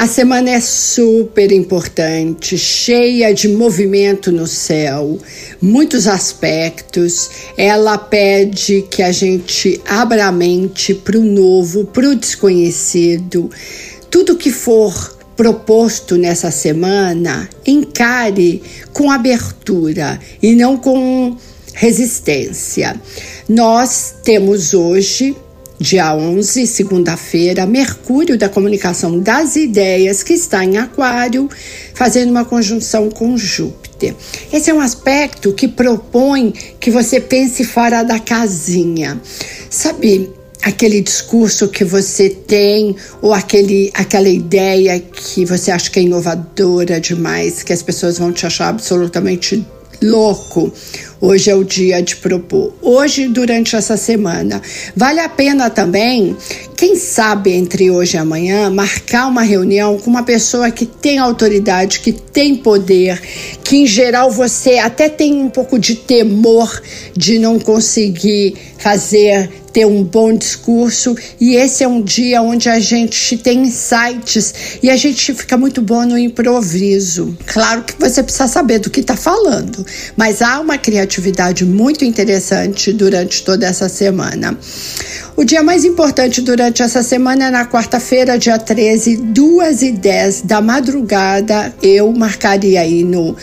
A semana é super importante, cheia de movimento no céu, muitos aspectos. Ela pede que a gente abra a mente para o novo, para o desconhecido. Tudo que for proposto nessa semana, encare com abertura e não com resistência. Nós temos hoje Dia 11, segunda-feira, Mercúrio da comunicação das ideias, que está em Aquário, fazendo uma conjunção com Júpiter. Esse é um aspecto que propõe que você pense fora da casinha. Sabe, aquele discurso que você tem ou aquele, aquela ideia que você acha que é inovadora demais, que as pessoas vão te achar absolutamente louco. Hoje é o dia de propor. Hoje, durante essa semana. Vale a pena também, quem sabe entre hoje e amanhã, marcar uma reunião com uma pessoa que tem autoridade, que tem poder, que em geral você até tem um pouco de temor de não conseguir fazer ter um bom discurso e esse é um dia onde a gente tem insights e a gente fica muito bom no improviso. Claro que você precisa saber do que está falando, mas há uma criatividade muito interessante durante toda essa semana. O dia mais importante durante essa semana é na quarta-feira, dia 13, 2 e 10 da madrugada. Eu marcaria aí no,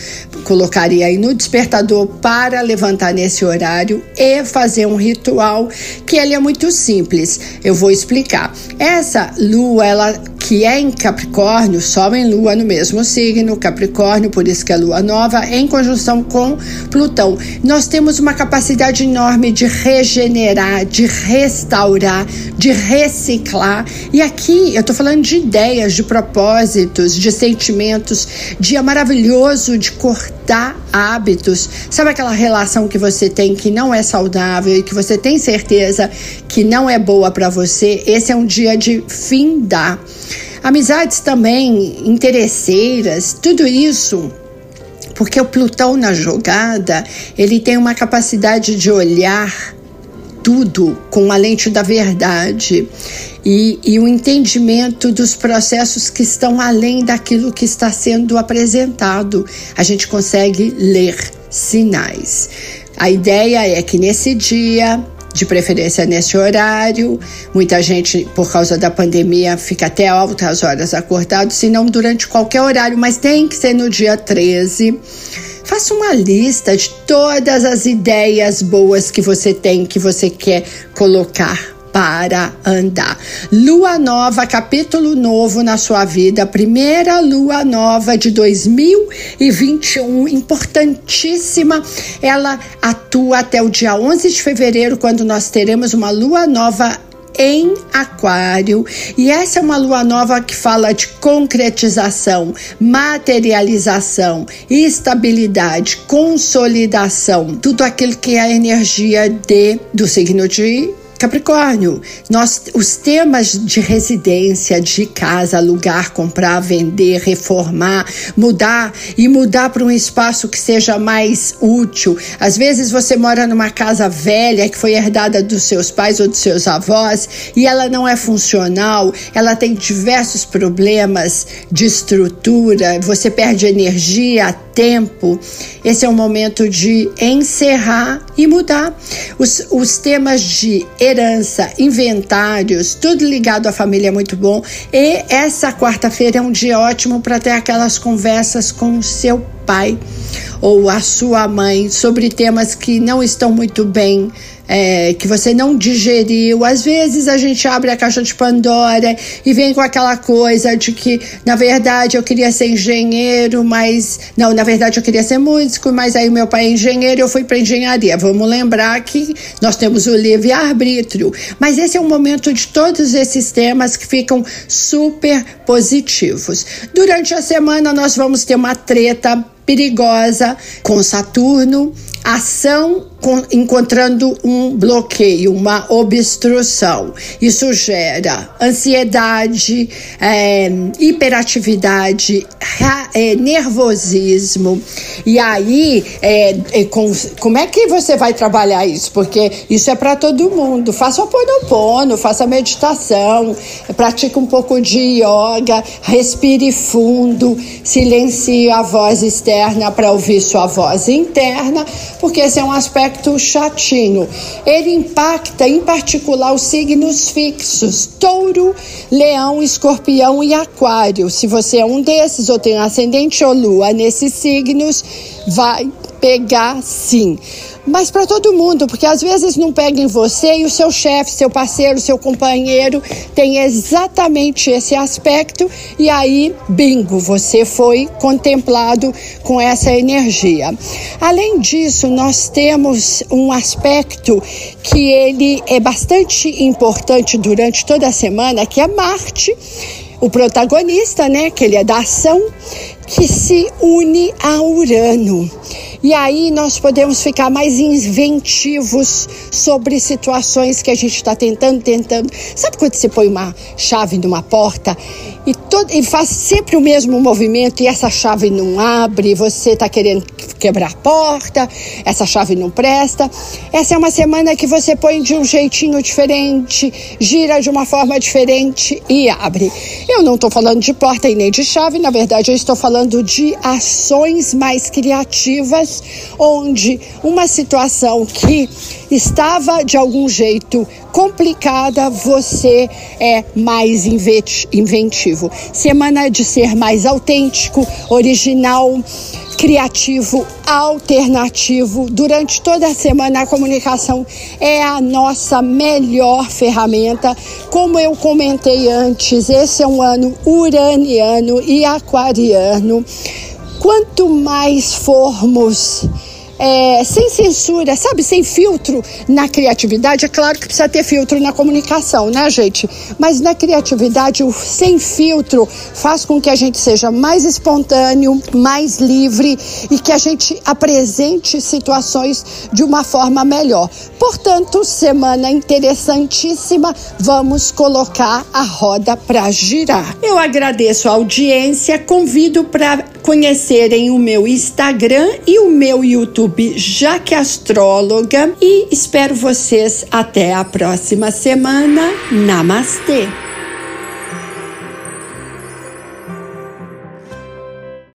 colocaria aí no despertador para levantar nesse horário e fazer um ritual que ele é muito simples. Eu vou explicar. Essa lua, ela que é em Capricórnio, Sol em Lua no mesmo signo, Capricórnio, por isso que é Lua nova, em conjunção com Plutão. Nós temos uma capacidade enorme de regenerar, de restaurar, de reciclar. E aqui eu estou falando de ideias, de propósitos, de sentimentos, dia maravilhoso de cortar hábitos. Sabe aquela relação que você tem que não é saudável e que você tem certeza que não é boa para você? Esse é um dia de findar. Amizades também interesseiras, tudo isso porque o Plutão na jogada, ele tem uma capacidade de olhar tudo com a lente da verdade e, e, o entendimento dos processos que estão além daquilo que está sendo apresentado. A gente consegue ler sinais. A ideia é que nesse dia de preferência nesse horário. Muita gente, por causa da pandemia, fica até altas horas acordado, se não durante qualquer horário, mas tem que ser no dia 13. Faça uma lista de todas as ideias boas que você tem, que você quer colocar para andar. Lua nova, capítulo novo na sua vida, primeira lua nova de 2021, importantíssima. Ela atua até o dia 11 de fevereiro, quando nós teremos uma lua nova em Aquário, e essa é uma lua nova que fala de concretização, materialização, estabilidade, consolidação, tudo aquilo que é a energia de do signo de Capricórnio, nós, os temas de residência, de casa, alugar, comprar, vender, reformar, mudar e mudar para um espaço que seja mais útil. Às vezes você mora numa casa velha que foi herdada dos seus pais ou dos seus avós e ela não é funcional, ela tem diversos problemas de estrutura, você perde energia, tempo. Esse é o momento de encerrar e mudar. Os, os temas de herança, inventários, tudo ligado à família é muito bom. E essa quarta-feira é um dia ótimo para ter aquelas conversas com o seu pai ou a sua mãe sobre temas que não estão muito bem é, que você não digeriu. Às vezes a gente abre a caixa de Pandora e vem com aquela coisa de que, na verdade, eu queria ser engenheiro, mas. Não, na verdade eu queria ser músico, mas aí meu pai é engenheiro e eu fui para engenharia. Vamos lembrar que nós temos o livre-arbítrio. Mas esse é um momento de todos esses temas que ficam super positivos. Durante a semana nós vamos ter uma treta perigosa com Saturno, ação encontrando um bloqueio, uma obstrução. Isso gera ansiedade, é, hiperatividade, é, nervosismo. E aí, é, é, com, como é que você vai trabalhar isso? Porque isso é para todo mundo. Faça o ponopono, faça meditação, pratique um pouco de yoga, respire fundo, silencie a voz externa para ouvir sua voz interna, porque esse é um aspecto chatinho. Ele impacta, em particular, os signos fixos: touro, leão, escorpião e aquário. Se você é um desses ou tem ascendente ou lua nesses signos, vai pegar sim mas para todo mundo, porque às vezes não pega em você e o seu chefe, seu parceiro, seu companheiro tem exatamente esse aspecto e aí, bingo, você foi contemplado com essa energia. Além disso, nós temos um aspecto que ele é bastante importante durante toda a semana, que é Marte o protagonista, né, que ele é da ação, que se une a Urano. E aí nós podemos ficar mais inventivos sobre situações que a gente está tentando, tentando. Sabe quando você põe uma chave numa porta e, todo, e faz sempre o mesmo movimento e essa chave não abre, você está querendo quebrar a porta, essa chave não presta. Essa é uma semana que você põe de um jeitinho diferente, gira de uma forma diferente e abre. Eu não estou falando de porta e nem de chave, na verdade, eu estou falando de ações mais criativas, onde uma situação que estava de algum jeito complicada, você é mais inventivo. Semana de ser mais autêntico, original, criativo, alternativo. Durante toda a semana, a comunicação é a nossa melhor ferramenta. Como eu comentei antes, esse é um ano uraniano e aquariano. Quanto mais formos é, sem censura, sabe, sem filtro na criatividade. É claro que precisa ter filtro na comunicação, né, gente? Mas na criatividade, o sem filtro faz com que a gente seja mais espontâneo, mais livre e que a gente apresente situações de uma forma melhor. Portanto, semana interessantíssima. Vamos colocar a roda para girar. Eu agradeço a audiência, convido para conhecerem o meu Instagram e o meu YouTube Jaque Astróloga e espero vocês até a próxima semana. Namastê!